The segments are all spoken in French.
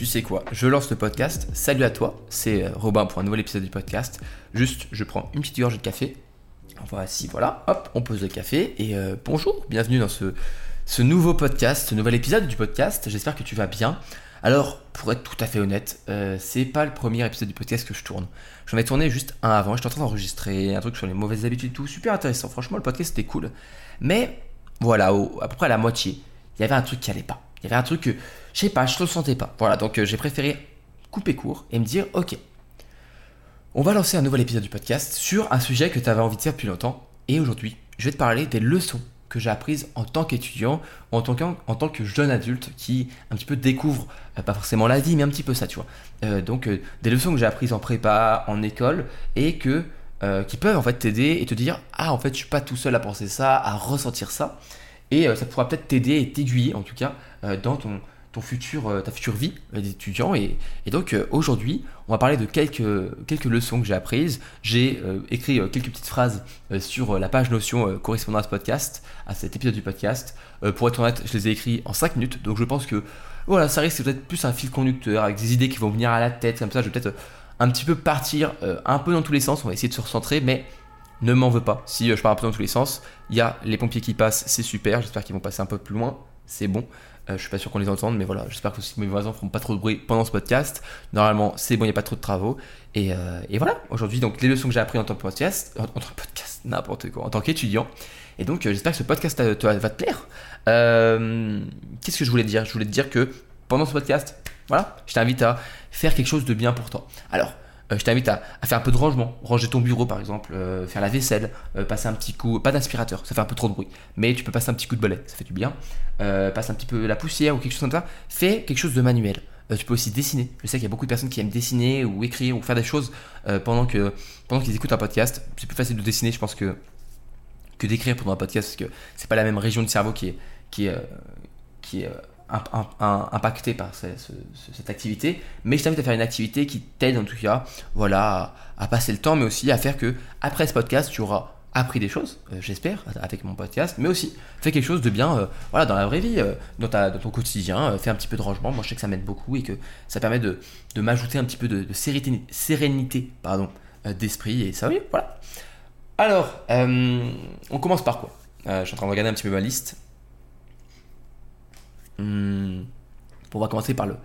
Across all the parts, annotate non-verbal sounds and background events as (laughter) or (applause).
tu sais quoi, je lance le podcast. Salut à toi, c'est euh, Robin pour un nouvel épisode du podcast. Juste, je prends une petite gorgée de café. Voici, voilà, hop, on pose le café. Et euh, bonjour, bienvenue dans ce, nouveau podcast, ce nouvel épisode du podcast. J'espère que tu vas bien. Alors, pour être tout à fait honnête, euh, c'est pas le premier épisode du podcast que je tourne. J'en ai tourné juste un avant, j'étais en train d'enregistrer un truc sur les mauvaises habitudes tout, super intéressant. Franchement, le podcast c'était cool. Mais voilà, à peu près à la moitié, il y avait un truc qui allait pas. Il y avait un truc que, je sais pas, je le sentais pas. Voilà, donc euh, j'ai préféré couper court et me dire, ok, on va lancer un nouvel épisode du podcast sur un sujet que tu avais envie de faire depuis longtemps. Et aujourd'hui, je vais te parler des leçons que j'ai apprises en tant qu'étudiant, en tant, que jeune adulte qui un petit peu découvre, euh, pas forcément la vie, mais un petit peu ça, tu vois. Euh, donc des leçons que j'ai apprises en prépa, en école, et que qui peuvent en fait t'aider et te dire, ah en fait je suis pas tout seul à penser ça, à ressentir ça. Et ça pourra peut-être t'aider et t'aiguiller en tout cas dans ton, ton futur, euh, ta future vie d'étudiant. Et, et, donc euh, aujourd'hui, on va parler de quelques, quelques leçons que j'ai apprises. J'ai écrit quelques petites phrases sur la page Notion correspondant à ce podcast, à cet épisode du podcast. pour être honnête, je les ai écrits en 5 minutes, donc je pense que voilà, ça risque peut-être plus un fil conducteur avec des idées qui vont venir à la tête, comme ça je vais peut-être un petit peu partir un peu dans tous les sens, on va essayer de se recentrer, mais ne m'en veux pas si je pars un peu dans tous les sens. Il y a les pompiers qui passent, c'est super, j'espère qu'ils vont passer un peu plus loin, c'est bon. Euh, je suis pas sûr qu'on les entende, mais voilà, j'espère que mes voisins feront pas trop de bruit pendant ce podcast. Normalement, c'est bon, il n'y a pas trop de travaux. Et, euh, et voilà, aujourd'hui, donc les leçons que j'ai apprises en tant que podcast, en, tant que podcast, n'importe quoi, en tant qu'étudiant. Et donc, euh, j'espère que ce podcast va te plaire. Qu'est-ce que je voulais te dire? Je voulais te dire que pendant ce podcast, voilà, je t'invite à faire quelque chose de bien pour toi. Alors, euh, je t'invite à, faire un peu de rangement, ranger ton bureau par exemple, euh, faire la vaisselle, euh, passer un petit coup, pas d'aspirateur, ça fait un peu trop de bruit, mais tu peux passer un petit coup de balai, ça fait du bien, passe un petit peu la poussière ou quelque chose comme ça, fais quelque chose de manuel. tu peux aussi dessiner. Je sais qu'il y a beaucoup de personnes qui aiment dessiner ou écrire ou faire des choses pendant que pendant qu'ils écoutent un podcast. C'est plus facile de dessiner, je pense que que d'écrire pendant un podcast parce que c'est pas la même région du cerveau qui est qui est qui est impacté par cette activité, mais je t'invite à faire une activité qui t'aide en tout cas, voilà, à, passer le temps, mais aussi à faire que après ce podcast, tu auras appris des choses, euh, j'espère, avec mon podcast, mais aussi fais quelque chose de bien, euh, voilà, dans la vraie vie, euh, dans, ton quotidien, fais un petit peu de rangement. Moi, je sais que ça m'aide beaucoup et que ça permet de, de m'ajouter un petit peu de, sérénité, sérénité, pardon, d'esprit et ça, oui, voilà. Alors, on commence par quoi? Je suis en train de regarder un petit peu ma liste. Hmm. on va commencer par, le,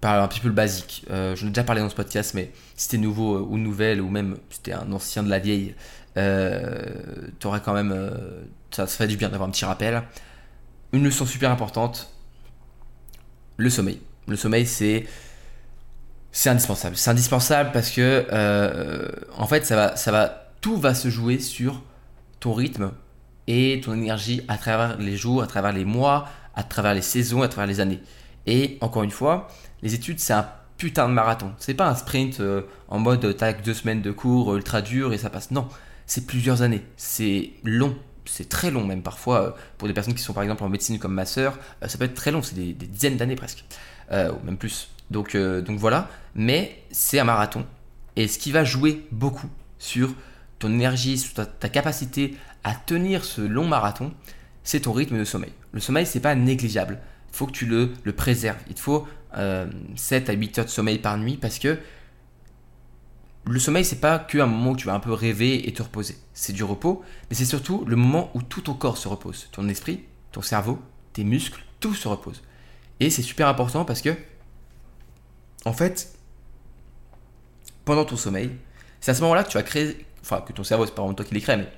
par un petit peu le basique. Euh, je ai déjà parlé dans ce podcast, mais si t'es nouveau euh, ou nouvelle, ou même si t'es un ancien de la vieille, euh, quand même. Euh, ça, se fait du bien d'avoir un petit rappel. Une leçon super importante le sommeil. Le sommeil, c'est. C'est indispensable. C'est indispensable parce que, en fait, ça va, ça va, tout va se jouer sur ton rythme et ton énergie à travers les jours, à travers les mois, à travers les saisons, à travers les années. Et encore une fois, les études, c'est un putain de marathon. C'est pas un sprint euh, en mode tac deux semaines de cours ultra dur et ça passe. Non, c'est plusieurs années. C'est long. C'est très long même parfois euh, pour des personnes qui sont par exemple en médecine comme ma sœur. Euh, ça peut être très long. C'est des, dizaines d'années presque, ou même plus. Donc donc voilà. Mais c'est un marathon et ce qui va jouer beaucoup sur ton énergie, sur ta capacité à tenir ce long marathon, c'est ton rythme de sommeil. Le sommeil, c'est pas négligeable. Il faut que tu le, préserves. Il te faut 7 euh, à 8 heures de sommeil par nuit parce que le sommeil, c'est pas qu'un moment où tu vas un peu rêver et te reposer. C'est du repos, mais c'est surtout le moment où tout ton corps se repose. Ton esprit, ton cerveau, tes muscles, tout se repose. Et c'est super important parce que, en fait, pendant ton sommeil, c'est à ce moment-là que tu vas créer, enfin, que ton cerveau, c'est pas vraiment toi qui les crée, mais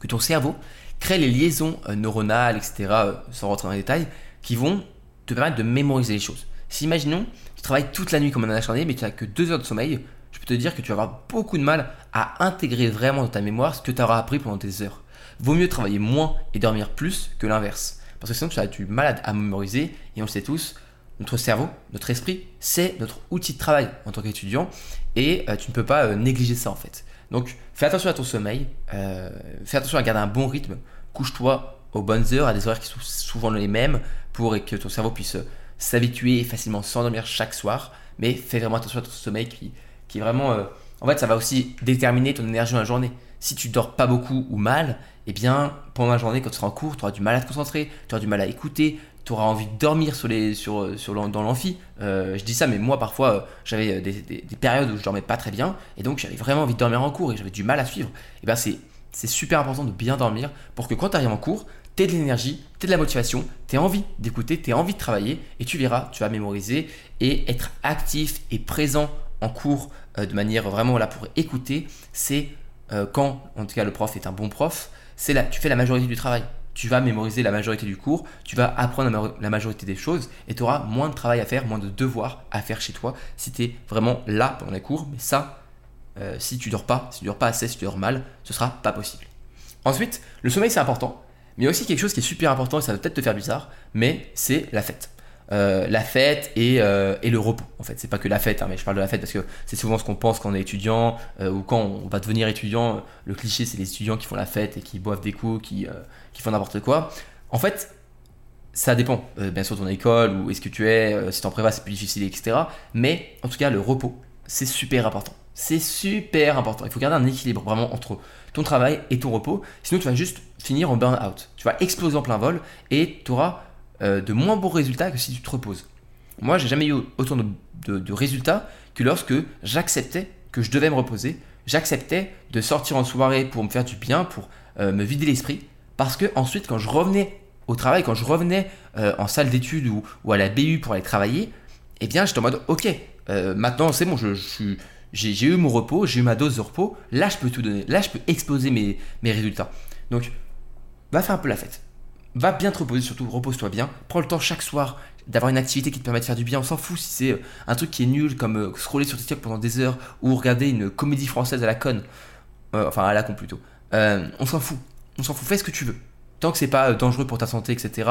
que ton cerveau crée les liaisons euh, neuronales, etc., euh, sans rentrer dans les détails, qui vont te permettre de mémoriser les choses. Si imaginons, tu travailles toute la nuit comme un acharné, mais tu n'as que deux heures de sommeil, je peux te dire que tu vas avoir beaucoup de mal à intégrer vraiment dans ta mémoire ce que tu auras appris pendant tes heures. Vaut mieux travailler moins et dormir plus que l'inverse. Parce que sinon tu vas être malade à mémoriser, et on le sait tous, notre cerveau, notre esprit, c'est notre outil de travail en tant qu'étudiant, et euh, tu ne peux pas négliger ça en fait. Donc fais attention à ton sommeil, fais attention à garder un bon rythme, couche-toi aux bonnes heures, à des horaires qui sont souvent les mêmes, pour que ton cerveau puisse s'habituer et facilement s'endormir chaque soir. Mais fais vraiment attention à ton sommeil qui, est vraiment... Euh, en fait, ça va aussi déterminer ton énergie dans la journée. Si tu dors pas beaucoup ou mal, eh bien, pendant la journée, quand tu seras en cours, tu auras du mal à te concentrer, tu auras du mal à écouter, tu auras envie de dormir sur les, sur, sur dans l'amphi. je dis ça, mais moi parfois j'avais des, des, périodes où je dormais pas très bien et donc j'avais vraiment envie de dormir en cours et j'avais du mal à suivre. Et ben c'est c'est super important de bien dormir pour que quand tu arrives en cours, tu aies de l'énergie, tu aies de la motivation, tu aies envie d'écouter, tu aies envie de travailler et tu verras, tu vas mémoriser et être actif et présent en cours euh, de manière vraiment là pour écouter, c'est euh, quand, en tout cas le prof est un bon prof, c'est là, tu fais la majorité du travail. Tu vas mémoriser la majorité du cours, tu vas apprendre la majorité des choses et tu auras moins de travail à faire, moins de devoirs à faire chez toi si tu es vraiment là pendant les cours. Mais ça, euh, si tu dors pas, si tu dors pas assez, si tu dors mal, ce sera pas possible. Ensuite, le sommeil c'est important, mais il y a aussi quelque chose qui est super important et ça va peut-être te faire bizarre, mais c'est la fête. Euh, la fête euh, et, le repos. En fait, c'est pas que la fête, hein, mais je parle de la fête parce que c'est souvent ce qu'on pense quand on est étudiant ou quand on va devenir étudiant. Le cliché, c'est les étudiants qui font la fête et qui boivent des coups, qui, qui font n'importe quoi. En fait, ça dépend, bien sûr, de ton école, ou est-ce que tu es, si t'es en c'est plus difficile, etc. Mais en tout cas, le repos, c'est super important. C'est super important. Il faut garder un équilibre vraiment entre ton travail et ton repos. Sinon, tu vas juste finir en burn-out. Tu vas exploser en plein vol et tu auras euh, de moins bons résultats que si tu te reposes. Moi, j'ai jamais eu autant de, résultats que lorsque j'acceptais que je devais me reposer. J'acceptais de sortir en soirée pour me faire du bien, pour euh, me vider l'esprit. Parce que ensuite, quand je revenais au travail, quand je revenais euh, en salle d'études ou, à la BU pour aller travailler, eh bien, j'étais en mode, ok, maintenant c'est bon, je, suis, j'ai eu mon repos, j'ai eu ma dose de repos, là je peux tout donner, là je peux exploser mes, mes résultats. Donc, va faire un peu la fête. Va bien te reposer, surtout repose-toi bien. Prends le temps chaque soir d'avoir une activité qui te permet de faire du bien. On s'en fout si c'est euh, un truc qui est nul, comme euh, scroller sur TikTok pendant des heures ou regarder une comédie française à la conne. Euh, enfin, à la con plutôt. on s'en fout. On s'en fout. Fais ce que tu veux. Tant que c'est pas dangereux pour ta santé, etc.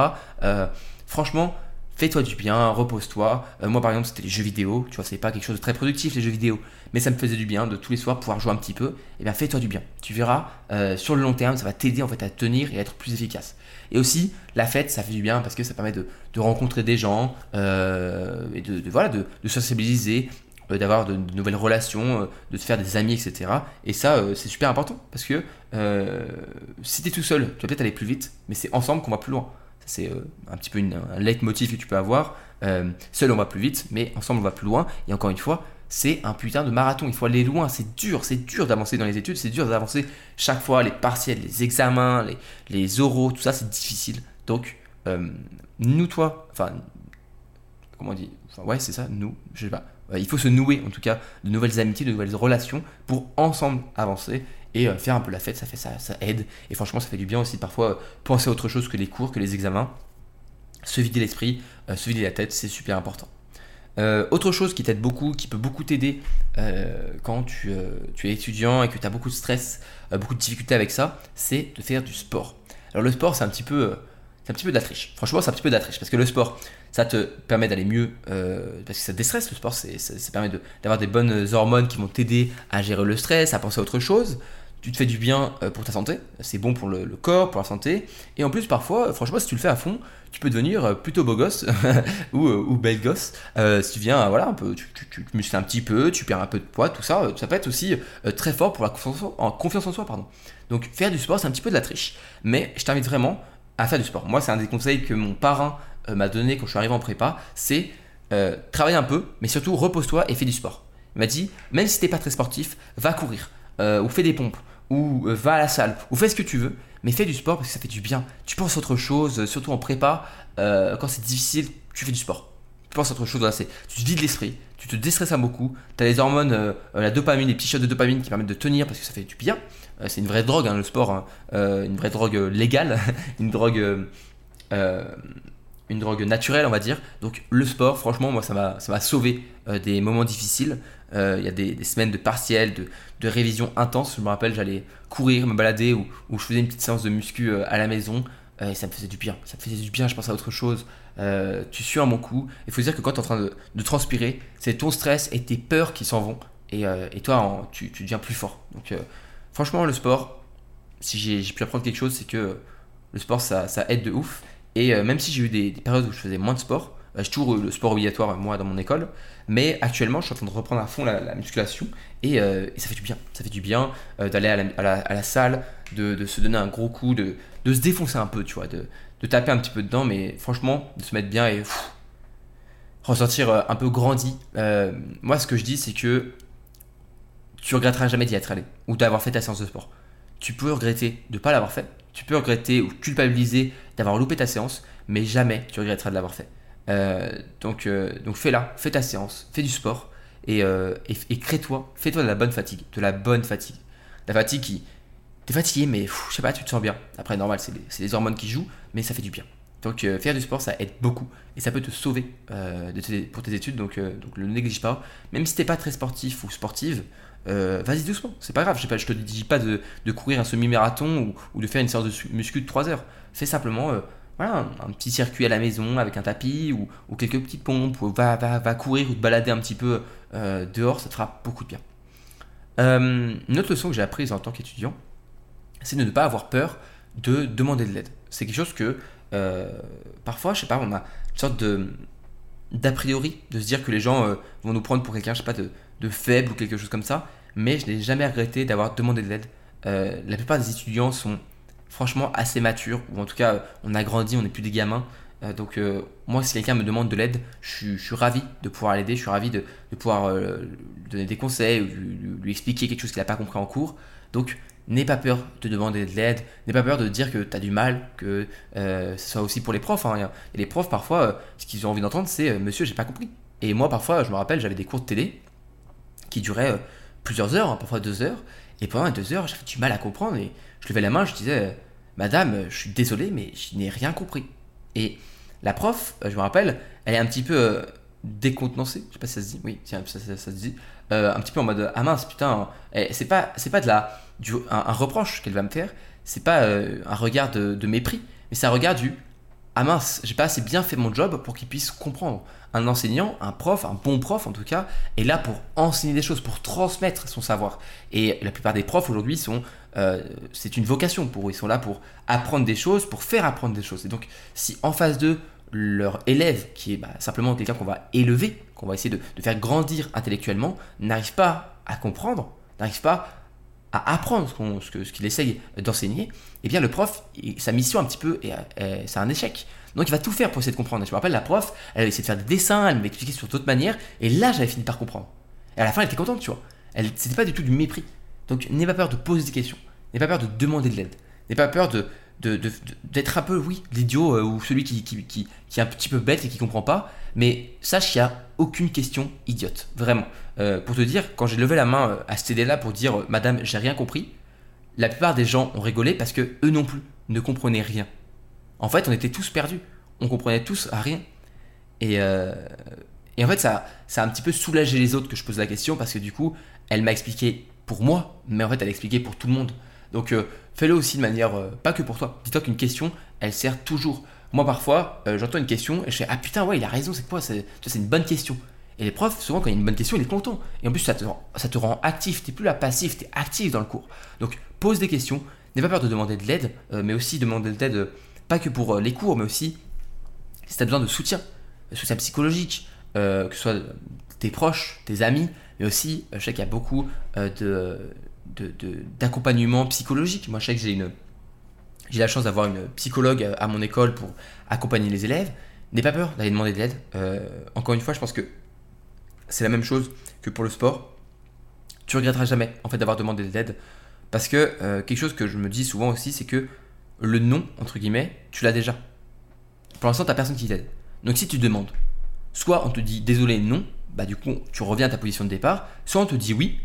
franchement, fais-toi du bien, repose-toi. Euh, moi, par exemple, c'était les jeux vidéo. Tu vois, c'est pas quelque chose de très productif, les jeux vidéo. Mais ça me faisait du bien de tous les soirs pouvoir jouer un petit peu. Et eh bien, fais-toi du bien. Tu verras, euh, sur le long terme, ça va t'aider en fait à tenir et à être plus efficace. Et aussi, la fête, ça fait du bien parce que ça permet de, rencontrer des gens euh, et de, sensibiliser, d'avoir de, nouvelles relations, de te faire des amis, etc. Et ça, c'est super important parce que si tu es tout seul, tu vas peut-être aller plus vite, mais c'est ensemble qu'on va plus loin. C'est euh, un petit peu une, un leitmotiv que tu peux avoir. Euh, seul on va plus vite, mais ensemble on va plus loin. Et encore une fois, c'est un putain de marathon. Il faut aller loin. C'est dur, c'est dur d'avancer dans les études. C'est dur d'avancer chaque fois. Les partiels, les examens, les, les oraux, tout ça, c'est difficile. Donc, euh, nous, toi, enfin, comment on dit? Enfin, Ouais, c'est ça, nous, je sais pas. il faut se nouer, en tout cas, de nouvelles amitiés, de nouvelles relations pour ensemble avancer et euh, faire un peu la fête, ça fait ça, ça aide. Et franchement, ça fait du bien aussi de parfois euh, penser à autre chose que les cours, que les examens. Se vider l'esprit, euh, se vider la tête, c'est super important. autre chose qui t'aide beaucoup, qui peut beaucoup t'aider quand tu, tu, es étudiant et que tu as beaucoup de stress, beaucoup de difficultés avec ça, c'est de faire du sport. Alors le sport, c'est un petit peu c'est un petit peu de la triche. Franchement, c'est un petit peu de la triche parce que le sport, ça te permet d'aller mieux parce que ça déstresse le sport. C'est, ça, permet d'avoir des bonnes hormones qui vont t'aider à gérer le stress, à penser à autre chose. Tu te fais du bien euh, pour ta santé, c'est bon pour le, corps, pour la santé. Et en plus, parfois, franchement, si tu le fais à fond, tu peux devenir euh, plutôt beau gosse (laughs) ou, belle gosse. si tu viens, voilà, un peu, tu, tu, muscles un petit peu, tu perds un peu de poids, tout ça, ça peut être aussi très fort pour la confiance en, confiance en soi. Pardon. Donc, faire du sport, c'est un petit peu de la triche. Mais je t'invite vraiment à faire du sport. Moi, c'est un des conseils que mon parrain euh, m'a donné quand je suis arrivé en prépa, c'est euh, travaille un peu, mais surtout repose-toi et fais du sport. Il m'a dit, même si t'es pas très sportif, va courir, euh, ou fais des pompes, ou va à la salle, ou fais ce que tu veux, mais fais du sport parce que ça fait du bien. Tu penses à autre chose, surtout en prépa, quand c'est difficile, tu fais du sport. Tu penses à autre chose, voilà, c'est, tu te vides l'esprit, tu te déstresses beaucoup, tu as les hormones, la dopamine, les petits shots de dopamine qui permettent de tenir parce que ça fait du bien. Euh, c'est une vraie drogue, hein, le sport, hein. euh, une vraie drogue légale, (laughs) une drogue euh, une drogue naturelle, on va dire. Donc le sport, franchement, moi, ça m'a, ça m'a sauvé des moments difficiles. Il y a des, semaines de partiels, de, de révision intense. Je me rappelle, j'allais courir, me balader ou, je faisais une petite séance de muscu à la maison. et ça me faisait du bien. Ça me faisait du bien, je pensais à autre chose. tu suis à mon coup. Il faut dire que quand tu es en train de, transpirer, c'est ton stress et tes peurs qui s'en vont. Et, toi, tu, deviens plus fort. Donc Franchement, le sport, si j'ai pu apprendre quelque chose, c'est que le sport, ça, aide de ouf. Et euh, même si j'ai eu des, périodes où je faisais moins de sport, euh, j'ai toujours eu le sport obligatoire, moi, dans mon école. Mais actuellement, je suis en train de reprendre à fond la, musculation. Euh, et, ça fait du bien. Ça fait du bien d'aller à, la, salle, de, se donner un gros coup, de, se défoncer un peu, tu vois, de, taper un petit peu dedans, mais franchement, de se mettre bien et ressortir euh, un peu grandi. Euh, moi, ce que je dis, c'est que tu regretteras jamais d'y être allé ou d'avoir fait ta séance de sport. Tu peux regretter de ne pas l'avoir fait, tu peux regretter ou culpabiliser d'avoir loupé ta séance, mais jamais tu regretteras de l'avoir fait. Euh, donc, donc fais-la, fais ta séance, fais du sport et, et, crée-toi, fais-toi de la bonne fatigue, de la bonne fatigue. La fatigue qui, t'es fatigué, mais je sais pas, tu te sens bien. Après, normal, c'est les, hormones qui jouent, mais ça fait du bien. Donc, euh, faire du sport, ça aide beaucoup et ça peut te sauver euh, pour tes études. Donc, euh, donc, le néglige pas. Même si t'es pas très sportif ou sportive, vas-y doucement. C'est pas grave. Je, pas, je te dis pas de, courir un semi-marathon ou, de faire une séance de muscu de 3 heures. Fais simplement voilà, un, petit circuit à la maison avec un tapis ou, quelques petites pompes. Ou va, va, va, courir ou te balader un petit peu dehors. Ça te fera beaucoup de bien. une autre leçon que j'ai apprise en tant qu'étudiant, c'est de ne pas avoir peur de demander de l'aide. C'est quelque chose que euh, parfois, je sais pas, on a une sorte de d'a priori de se dire que les gens euh, vont nous prendre pour quelqu'un, je sais pas, de, faible ou quelque chose comme ça. Mais je n'ai jamais regretté d'avoir demandé de l'aide. Euh, la plupart des étudiants sont franchement assez matures, ou en tout cas, on a grandi, on n'est plus des gamins. donc, moi, si quelqu'un me demande de l'aide, je, suis ravi de pouvoir l'aider, je suis ravi de, pouvoir donner des conseils, lui, lui expliquer quelque chose qu'il n'a pas compris en cours. Donc, N'aie pas peur de demander de l'aide, n'aie pas peur de dire que tu as du mal, que euh, ce soit aussi pour les profs. Hein. Et les profs, parfois, euh, ce qu'ils ont envie d'entendre, c'est euh, Monsieur, j'ai pas compris. Et moi, parfois, je me rappelle, j'avais des cours de télé qui duraient plusieurs heures, hein, parfois deux heures. Et pendant deux heures, j'avais du mal à comprendre. Et je levais la main, je disais Madame, je suis désolé, mais je n'ai rien compris. Et la prof, je me rappelle, elle est un petit peu décontenancée, je sais pas si ça se dit, oui, ça, se dit, un petit peu en mode Ah mince, putain, c'est pas, c'est pas de la un, reproche qu'elle va me faire, c'est pas euh, un regard de, mépris, mais c'est un regard du ah mince, j'ai pas assez bien fait mon job pour qu'il puisse comprendre. Un enseignant, un prof, un bon prof en tout cas, est là pour enseigner des choses, pour transmettre son savoir. Et la plupart des profs aujourd'hui sont, euh, c'est une vocation pour eux. Ils sont là pour apprendre des choses, pour faire apprendre des choses. Et donc, si en face d'eux, leur élève, qui est bah, simplement quelqu'un qu'on va élever, qu'on va essayer de, de faire grandir intellectuellement, n'arrive pas à comprendre, n'arrive pas à apprendre ce qu'il essaye d'enseigner, eh bien le prof, sa mission un petit peu, c'est un échec. Donc il va tout faire pour essayer de comprendre. je me rappelle, la prof, elle essayé de faire des dessins, elle m'expliquait sur d'autres manières, et là j'avais fini par comprendre. Et à la fin, elle était contente, tu vois. Elle, c'était pas du tout du mépris. Donc n'aie pas peur de poser des questions, n'aie pas peur de demander de l'aide, n'aie pas peur de, d'être un peu, oui, l'idiot euh, ou celui qui, qui, qui, est un petit peu bête et qui comprend pas, mais sache qu'il n'y a aucune question idiote, vraiment. Euh, pour te dire, quand j'ai levé la main euh, à cette idée-là pour dire Madame, j'ai rien compris, la plupart des gens ont rigolé parce que eux non plus ne comprenaient rien. En fait, on était tous perdus, on comprenait tous à rien. Et, et en fait, ça, ça a un petit peu soulagé les autres que je pose la question parce que du coup, elle m'a expliqué pour moi, mais en fait, elle a expliqué pour tout le monde. Donc euh, fais-le aussi de manière, euh, pas que pour toi. Dis-toi qu'une question, elle sert toujours. Moi parfois, euh, j'entends une question et je fais Ah putain, ouais, il a raison, c'est quoi C'est une bonne question. Et les profs, souvent, quand il y a une bonne question, il est content. Et en plus, ça te, ça te rend actif. Tu n'es plus là passif, tu es actif dans le cours. Donc, pose des questions. N'aie pas peur de demander de l'aide, mais aussi demander de l'aide, pas que pour les cours, mais aussi si tu as besoin de soutien, soutien psychologique, que ce soit tes proches, tes amis, mais aussi, je sais qu'il y a beaucoup de d'accompagnement psychologique. Moi, je sais que j'ai une j'ai la chance d'avoir une psychologue à mon école pour accompagner les élèves. N'aie pas peur d'aller demander de l'aide. Euh, encore une fois, je pense que c'est la même chose que pour le sport. Tu regretteras jamais en fait d'avoir demandé de l'aide parce que euh, quelque chose que je me dis souvent aussi, c'est que le non entre guillemets, tu l'as déjà. Pour l'instant, t'as personne qui t'aide. Donc si tu demandes, soit on te dit désolé non, bah du coup tu reviens à ta position de départ, soit on te dit oui,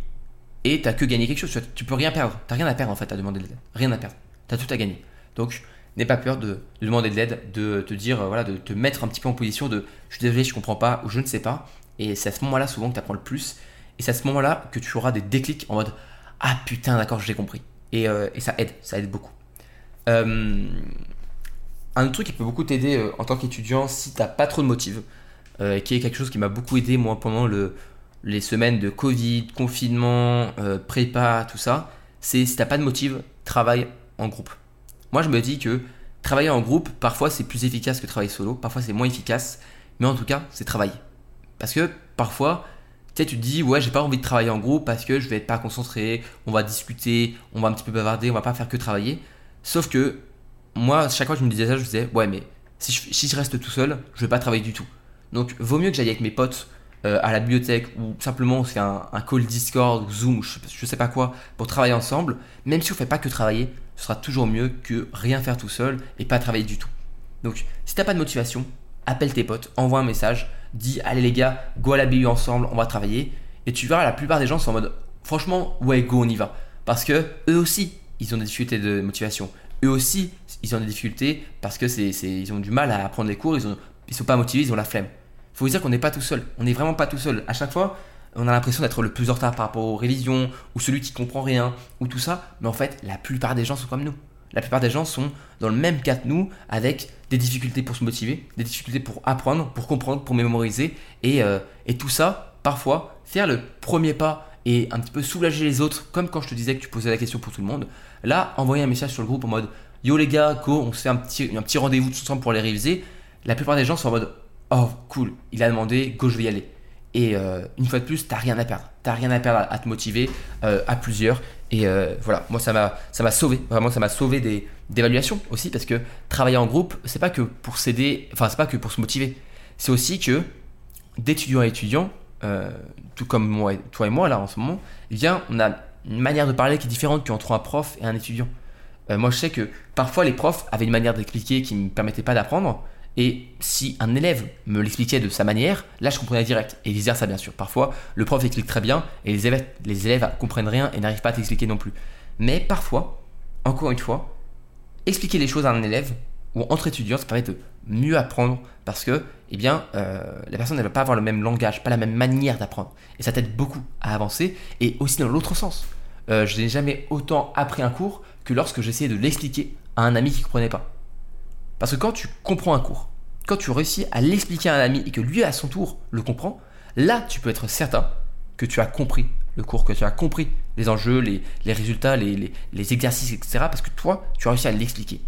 et t'as que gagné quelque chose. Tu, peux rien perdre. T'as rien à perdre en fait à demander de l'aide. Rien à perdre. T'as tout à gagner. Donc, n'aie pas peur de, demander de l'aide, de te dire, voilà, de te mettre un petit peu en position de je suis désolé, je comprends pas ou je ne sais pas. Et c'est à ce moment-là souvent que tu apprends le plus. Et c'est à ce moment-là que tu auras des déclics en mode ah putain, d'accord, j'ai compris. Et, euh, ça aide, ça aide beaucoup. Euh, un autre truc qui peut beaucoup t'aider euh, en tant qu'étudiant si t'as pas trop de motive, qui est quelque chose qui m'a beaucoup aidé moi pendant le, les semaines de Covid, confinement, euh, prépa, tout ça, c'est si t'as pas de motive, travaille en groupe. Moi, je me dis que travailler en groupe, parfois c'est plus efficace que travailler solo, parfois c'est moins efficace, mais en tout cas, c'est travailler. Parce que parfois, Tu sais, tu te dis, ouais, j'ai pas envie de travailler en groupe parce que je vais être pas concentré, on va discuter, on va un petit peu bavarder, on va pas faire que travailler. Sauf que moi, chaque fois que je me disais ça, je me disais, ouais, mais si je, si je reste tout seul, je vais pas travailler du tout. Donc, vaut mieux que j'aille avec mes potes euh, à la bibliothèque ou simplement on se fait un, call Discord ou Zoom ou je, sais pas quoi pour travailler ensemble. Même si on fait pas que travailler, ce sera toujours mieux que rien faire tout seul et pas travailler du tout. Donc, si t'as pas de motivation, appelle tes potes, envoie un message, dis allez les gars, go à la BU ensemble, on va travailler. Et tu verras, la plupart des gens sont en mode franchement, ouais, go, on y va. Parce que eux aussi, ils ont des difficultés de motivation. Eux aussi, ils ont des difficultés parce que c'est, ils ont du mal à apprendre les cours, ils, ils sont pas motivés, ils ont la flemme. Faut vous dire qu'on n'est pas tout seul. On n'est vraiment pas tout seul. À chaque fois, on a l'impression d'être le plus en retard par rapport aux révisions, ou celui qui comprend rien, ou tout ça. Mais en fait, la plupart des gens sont comme nous. La plupart des gens sont dans le même cas que nous, avec des difficultés pour se motiver, des difficultés pour apprendre, pour comprendre, pour mémoriser. Et, euh, et tout ça, parfois, faire le premier pas et un petit peu soulager les autres, comme quand je te disais que tu posais la question pour tout le monde. Là, envoyer un message sur le groupe en mode Yo les gars, go, on se fait un petit, un petit rendez-vous tous ensemble pour les réviser. La plupart des gens sont en mode Oh, cool, il a demandé, go, je vais y aller. Et euh, une fois de plus, t'as rien à perdre. T'as rien à perdre à, te motiver euh, à plusieurs. Et euh, voilà, moi ça m'a ça m'a sauvé. Vraiment, ça m'a sauvé des d'évaluation aussi parce que travailler en groupe, c'est pas que pour s'aider, enfin c'est pas que pour se motiver. C'est aussi que d'étudiant à étudiant, tout comme toi et moi là en ce moment, eh on a une manière de parler qui est différente qu'entre un prof et un étudiant. moi je sais que parfois les profs avaient une manière d'expliquer qui me permettait pas d'apprendre. Et si un élève me l'expliquait de sa manière, là je comprenais direct. Et vice ça bien sûr. Parfois, le prof explique très bien et les élèves, les élèves comprennent rien et n'arrivent pas à t'expliquer non plus. Mais parfois, encore une fois, expliquer les choses à un élève ou entre étudiants, ça permet de mieux apprendre parce que, eh bien, euh, la personne ne va pas avoir le même langage, pas la même manière d'apprendre. Et ça t'aide beaucoup à avancer et aussi dans l'autre sens. Euh, je n'ai jamais autant appris un cours que lorsque j'essayais de l'expliquer à un ami qui ne comprenait pas. Parce que quand tu comprends un cours, quand tu réussis à l'expliquer à un ami et que lui à son tour le comprend, là tu peux être certain que tu as compris le cours, que tu as compris les enjeux, les, résultats, les, exercices, etc. Parce que toi, tu as réussi à l'expliquer.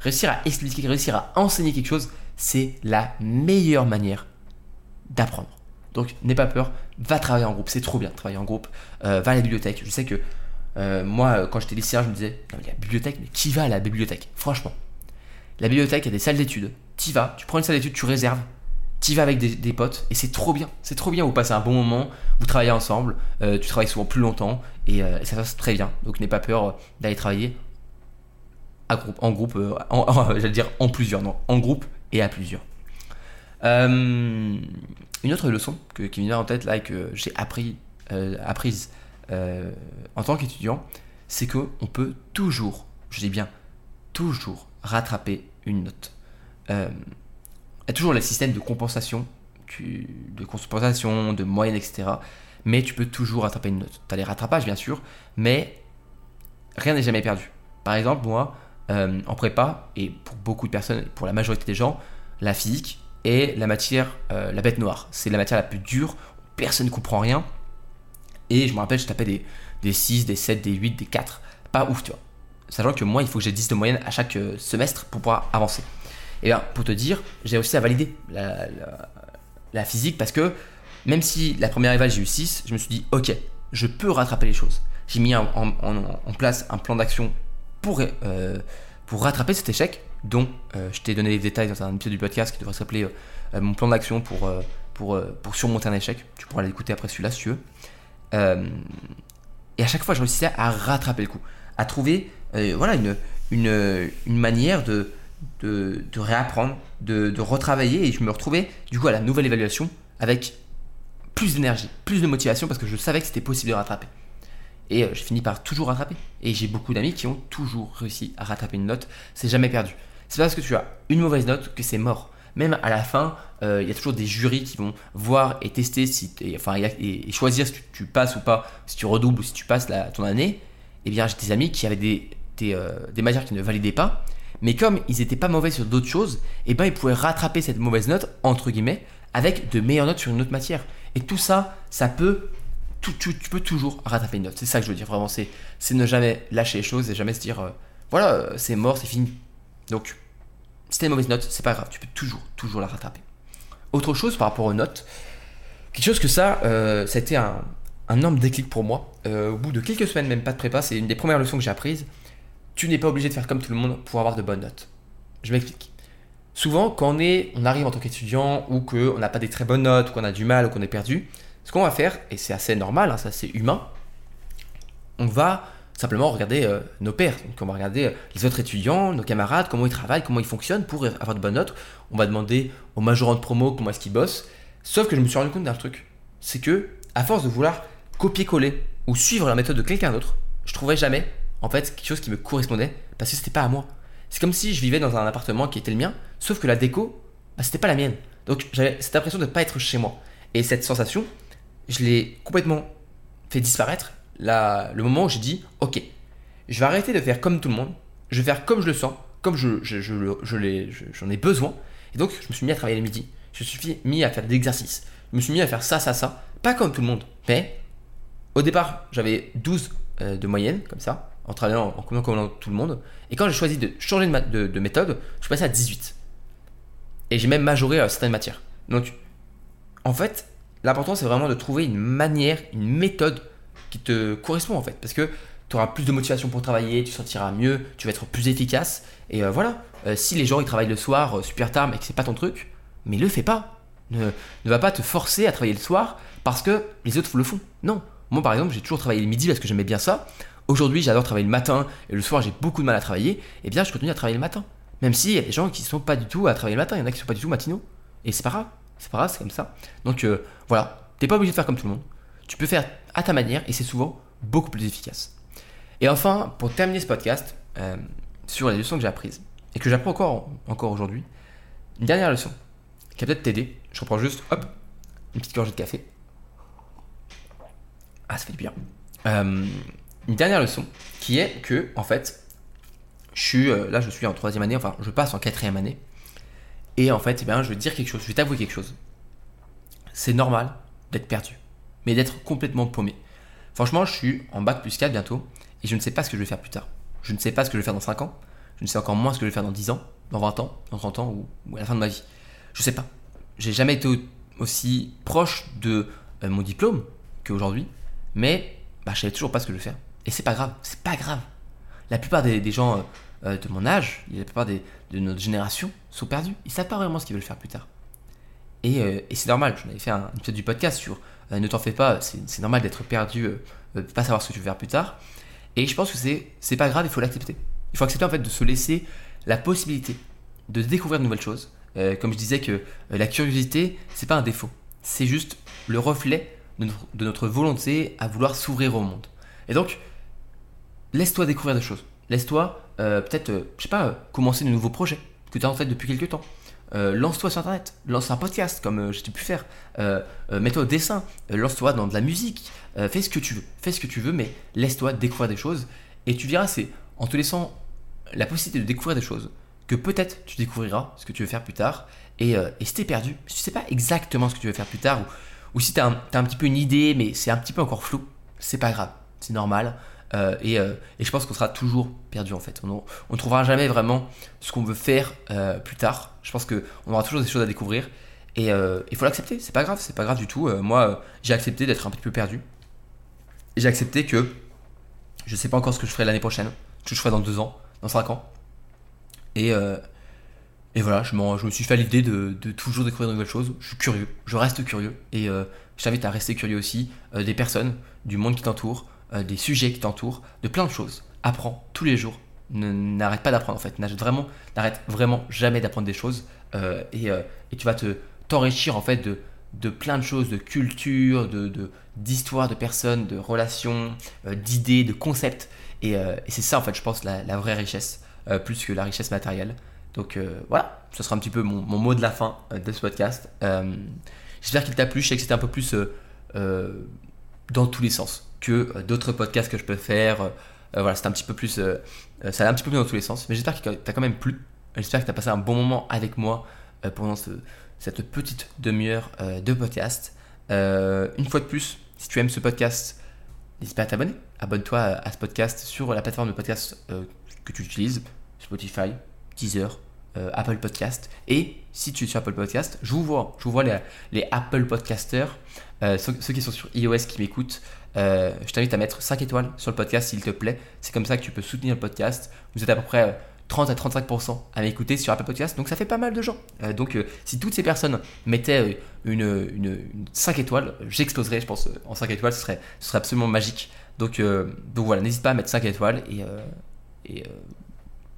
Réussir à expliquer, réussir à enseigner quelque chose, c'est la meilleure manière d'apprendre. Donc n'aie pas peur, va travailler en groupe, c'est trop bien de travailler en groupe, euh, va à la bibliothèque. Je sais que euh, moi, quand j'étais lycéen, je me disais, non, la bibliothèque, mais qui va à la bibliothèque? Franchement, la bibliothèque, a des salles d'études. Tu vas, tu prends une salle d'études, tu réserves. Tu vas avec des, potes et c'est trop bien. C'est trop bien. Vous passez un bon moment, vous travaillez ensemble, euh, tu travailles souvent plus longtemps euh, et, ça passe très bien. Donc n'aie pas peur euh, d'aller travailler à groupe, en groupe, j'allais dire en plusieurs, non, en groupe et à plusieurs. une autre leçon que, qui me vient en tête là et que j'ai appris, apprise en tant qu'étudiant, c'est qu'on peut toujours, je dis bien toujours, rattraper une note. Il y a toujours le système de compensation, de compensation, de moyenne, etc. Mais tu peux toujours rattraper une note. Tu as les rattrapages, bien sûr, mais rien n'est jamais perdu. Par exemple, moi, euh, en prépa, et pour beaucoup de personnes, pour la majorité des gens, la physique est la matière, euh, la bête noire. C'est la matière la plus dure, personne ne comprend rien. Et je me rappelle, je tapais des, des 6, des 7, des 8, des 4. Pas ouf, tu vois sachant que moi, il faut que j'ai 10 de moyenne à chaque euh, semestre pour pouvoir avancer. Et bien, pour te dire, j'ai aussi à valider la, physique parce que même si la première éval j'ai eu 6, je me suis dit, ok, je peux rattraper les choses. J'ai mis en, place un plan d'action pour, euh, pour rattraper cet échec, dont euh, je t'ai donné les détails dans un épisode du podcast qui devrait s'appeler mon plan d'action pour, pour, pour surmonter un échec. Tu pourras l'écouter après celui-là si tu veux. et à chaque fois, je réussissais à rattraper le coup, à trouver euh, voilà, une, une, manière de, de, réapprendre, de, retravailler. Et je me retrouvais du coup à la nouvelle évaluation avec plus d'énergie, plus de motivation parce que je savais que c'était possible de rattraper. Et euh, je finis par toujours rattraper. Et j'ai beaucoup d'amis qui ont toujours réussi à rattraper une note. C'est jamais perdu. C'est parce que tu as une mauvaise note que c'est mort. Même à la fin, euh, il y a toujours des jurys qui vont voir et tester si enfin, et, choisir si tu, passes ou pas, si tu redoubles ou si tu passes la, ton année. Et eh bien, j'ai des amis qui avaient des, euh, des, matières qui ne validaient pas, mais comme ils n'étaient pas mauvais sur d'autres choses, et eh ben ils pouvaient rattraper cette mauvaise note, entre guillemets, avec de meilleures notes sur une autre matière. Et tout ça, ça peut, tu, peux toujours rattraper une note. C'est ça que je veux dire, vraiment, c'est ne jamais lâcher les choses et jamais se dire, euh, voilà, euh, c'est mort, c'est fini. Donc, si une mauvaise note, c'est pas grave, tu peux toujours, toujours la rattraper. Autre chose par rapport aux notes, quelque chose que ça, ça a été un, un énorme déclic pour moi. au bout de quelques semaines, même pas de prépa, c'est une des premières leçons que j'ai apprises. Tu n'es pas obligé de faire comme tout le monde pour avoir de bonnes notes. Je m'explique. Souvent, quand on, est, on arrive en tant qu'étudiant ou qu'on n'a pas des très bonnes notes, ou qu'on a du mal ou qu'on est perdu, ce qu'on va faire, et c'est assez normal, hein, c'est humain, on va simplement regarder euh, nos pairs. Donc on va regarder euh, les autres étudiants, nos camarades, comment ils travaillent, comment ils fonctionnent pour avoir de bonnes notes. On va demander aux majorants de promo comment est-ce qu'ils bossent. Sauf que je me suis rendu compte d'un truc, c'est que à force de vouloir copier-coller ou suivre la méthode de quelqu'un d'autre, je trouverais jamais en fait quelque chose qui me correspondait parce que c'était pas à moi. C'est comme si je vivais dans un appartement qui était le mien, sauf que la déco, bah, c'était pas la mienne. Donc j'avais cette impression de ne pas être chez moi. Et cette sensation, je l'ai complètement fait disparaître là, le moment où j'ai dit ok, je vais arrêter de faire comme tout le monde, je vais faire comme je le sens, comme je, je, je, j'en ai besoin. Et donc je me suis mis à travailler le midi, je me suis mis à faire des exercices, je me suis mis à faire ça, ça, ça, pas comme tout le monde, mais au départ j'avais 12 euh, de moyenne, comme ça, en travaillant en commun tout le monde. Et quand j'ai choisi de changer de, méthode, je suis passé à 18. Et j'ai même majoré euh, certaines matières. Donc, en fait, l'important c'est vraiment de trouver une manière, une méthode qui te correspond en fait. Parce que tu auras plus de motivation pour travailler, tu sentiras mieux, tu vas être plus efficace. Et euh, voilà, euh, si les gens ils travaillent le soir super tard mais que c'est pas ton truc, mais le fais pas. Ne, ne va pas te forcer à travailler le soir parce que les autres le font. Non. Moi par exemple, j'ai toujours travaillé le midi parce que j'aimais bien ça. Aujourd'hui, j'adore travailler le matin et le soir, j'ai beaucoup de mal à travailler. Eh bien, je continue à travailler le matin. Même s'il y a des gens qui ne sont pas du tout à travailler le matin, il y en a qui ne sont pas du tout matinaux. Et c'est pas grave. C'est pas grave, c'est comme ça. Donc euh, voilà, t'es pas obligé de faire comme tout le monde. Tu peux faire à ta manière et c'est souvent beaucoup plus efficace. Et enfin, pour terminer ce podcast, euh, sur les leçons que j'ai apprises et que j'apprends encore, encore aujourd'hui, une dernière leçon qui va peut-être t'aider. Je reprends juste, hop, une petite gorgée de café. Ah, ça fait du bien. Euh, une dernière leçon qui est que, en fait, je suis, euh, là je suis en troisième année, enfin je passe en quatrième année, et en fait, eh bien, je vais dire quelque chose, je vais t'avouer quelque chose. C'est normal d'être perdu, mais d'être complètement paumé. Franchement, je suis en bac plus 4 bientôt, et je ne sais pas ce que je vais faire plus tard. Je ne sais pas ce que je vais faire dans 5 ans, je ne sais encore moins ce que je vais faire dans 10 ans, dans 20 ans, dans 30 ans, ou, à la fin de ma vie. Je ne sais pas. J'ai jamais été aussi proche de euh, mon diplôme qu'aujourd'hui, mais bah, je savais toujours pas ce que je vais faire. Et c'est pas grave, c'est pas grave. La plupart des, gens euh, euh, de mon âge, la plupart de notre génération sont perdus. Ils savent pas vraiment ce qu'ils veulent faire plus tard. Et, euh, c'est normal, j'en avais fait un épisode du podcast sur ne t'en fais pas, c'est normal d'être perdu, de pas savoir ce que tu veux faire plus tard. Et je pense que c'est pas grave, il faut l'accepter. Il faut accepter en fait de se laisser la possibilité de découvrir de nouvelles choses. comme je disais que la curiosité, c'est pas un défaut, c'est juste le reflet de notre volonté à vouloir s'ouvrir au monde. Et donc, laisse-toi découvrir des choses. Laisse-toi euh, peut-être, euh, je sais pas, euh, commencer de nouveaux projets que tu as en fait depuis quelques temps. lance-toi sur internet, lance un podcast comme j'ai pu faire, mets-toi au dessin, lance-toi dans de la musique, fais ce que tu veux, fais ce que tu veux, mais laisse-toi découvrir des choses et tu verras, c'est en te laissant la possibilité de découvrir des choses que peut-être tu découvriras ce que tu veux faire plus tard. Et, si t'es perdu, si tu sais pas exactement ce que tu veux faire plus tard, ou, si tu as, as, un petit peu une idée, mais c'est un petit peu encore flou, c'est pas grave, c'est normal. Euh, euh, et, je pense qu'on sera toujours perdu en fait. On ne trouvera jamais vraiment ce qu'on veut faire euh, plus tard. Je pense qu'on aura toujours des choses à découvrir. Et il faut l'accepter, c'est pas grave, c'est pas grave du tout. moi, j'ai accepté d'être un petit peu perdu. J'ai accepté que je sais pas encore ce que je ferai l'année prochaine, ce que je ferai dans deux ans, dans cinq ans. Et, et voilà, je, je, me suis fait l'idée de, de, toujours découvrir de nouvelles choses. Je suis curieux, je reste curieux. Et je t'invite à rester curieux aussi des personnes, du monde qui t'entoure. Euh, des sujets qui t'entourent, de plein de choses. Apprends tous les jours. N'arrête pas d'apprendre en fait. N'arrête vraiment, vraiment jamais d'apprendre des choses. Euh, euh, et, tu vas te t'enrichir en fait de, de plein de choses, de culture, de d'histoires, de, personnes, de relations, d'idées, de concepts. Et, c'est ça en fait, je pense, la, vraie richesse, plus que la richesse matérielle. Donc voilà, ce sera un petit peu mon, mon mot de la fin de ce podcast. J'espère qu'il t'a plu. Je sais que c'était un peu plus dans tous les sens que euh, d'autres podcasts que je peux faire. Euh, voilà, c'est un petit peu plus. ça allait un petit peu plus dans tous les sens. Mais j'espère que t'as quand même plu. J'espère que tu as passé un bon moment avec moi pendant cette petite demi-heure de podcast. une fois de plus, si tu aimes ce podcast, n'hésite pas à t'abonner. Abonne-toi à, ce podcast sur la plateforme de podcast que tu utilises Spotify, Deezer, Apple Podcast. Et si tu es sur Apple Podcast, je vous vois, je vous vois les, Apple Podcasters, ceux, qui sont sur iOS qui m'écoutent. je t'invite à mettre 5 étoiles sur le podcast s'il te plaît. C'est comme ça que tu peux soutenir le podcast. Vous êtes à peu près 30 à 35% à m'écouter sur Apple Podcast, donc ça fait pas mal de gens. Euh, donc euh, si toutes ces personnes mettaient euh, une, 5 étoiles, j'exploserais, je pense, en 5 étoiles, ce serait, ce serait absolument magique. Donc, donc voilà, n'hésite pas à mettre 5 étoiles et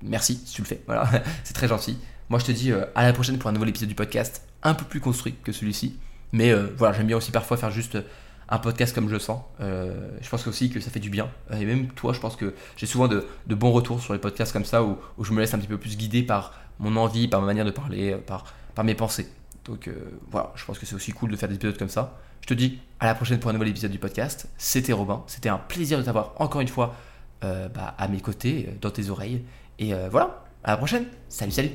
merci tu le fais. Voilà, (laughs) c'est très gentil. Moi je te dis à la prochaine pour un nouvel épisode du podcast, un peu plus construit que celui-ci. Mais voilà, j'aime bien aussi parfois faire juste un podcast comme je le sens. Euh, je pense aussi que ça fait du bien. Et même toi, je pense que j'ai souvent de, bons retours sur les podcasts comme ça où, je me laisse un petit peu plus guider par mon envie, par ma manière de parler, euh, par, par mes pensées. Donc euh, voilà, je pense que c'est aussi cool de faire des épisodes comme ça. Je te dis à la prochaine pour un nouvel épisode du podcast. C'était Robin. C'était un plaisir de t'avoir encore une fois bah, à mes côtés, dans tes oreilles. Et voilà, à la prochaine. Salut, salut.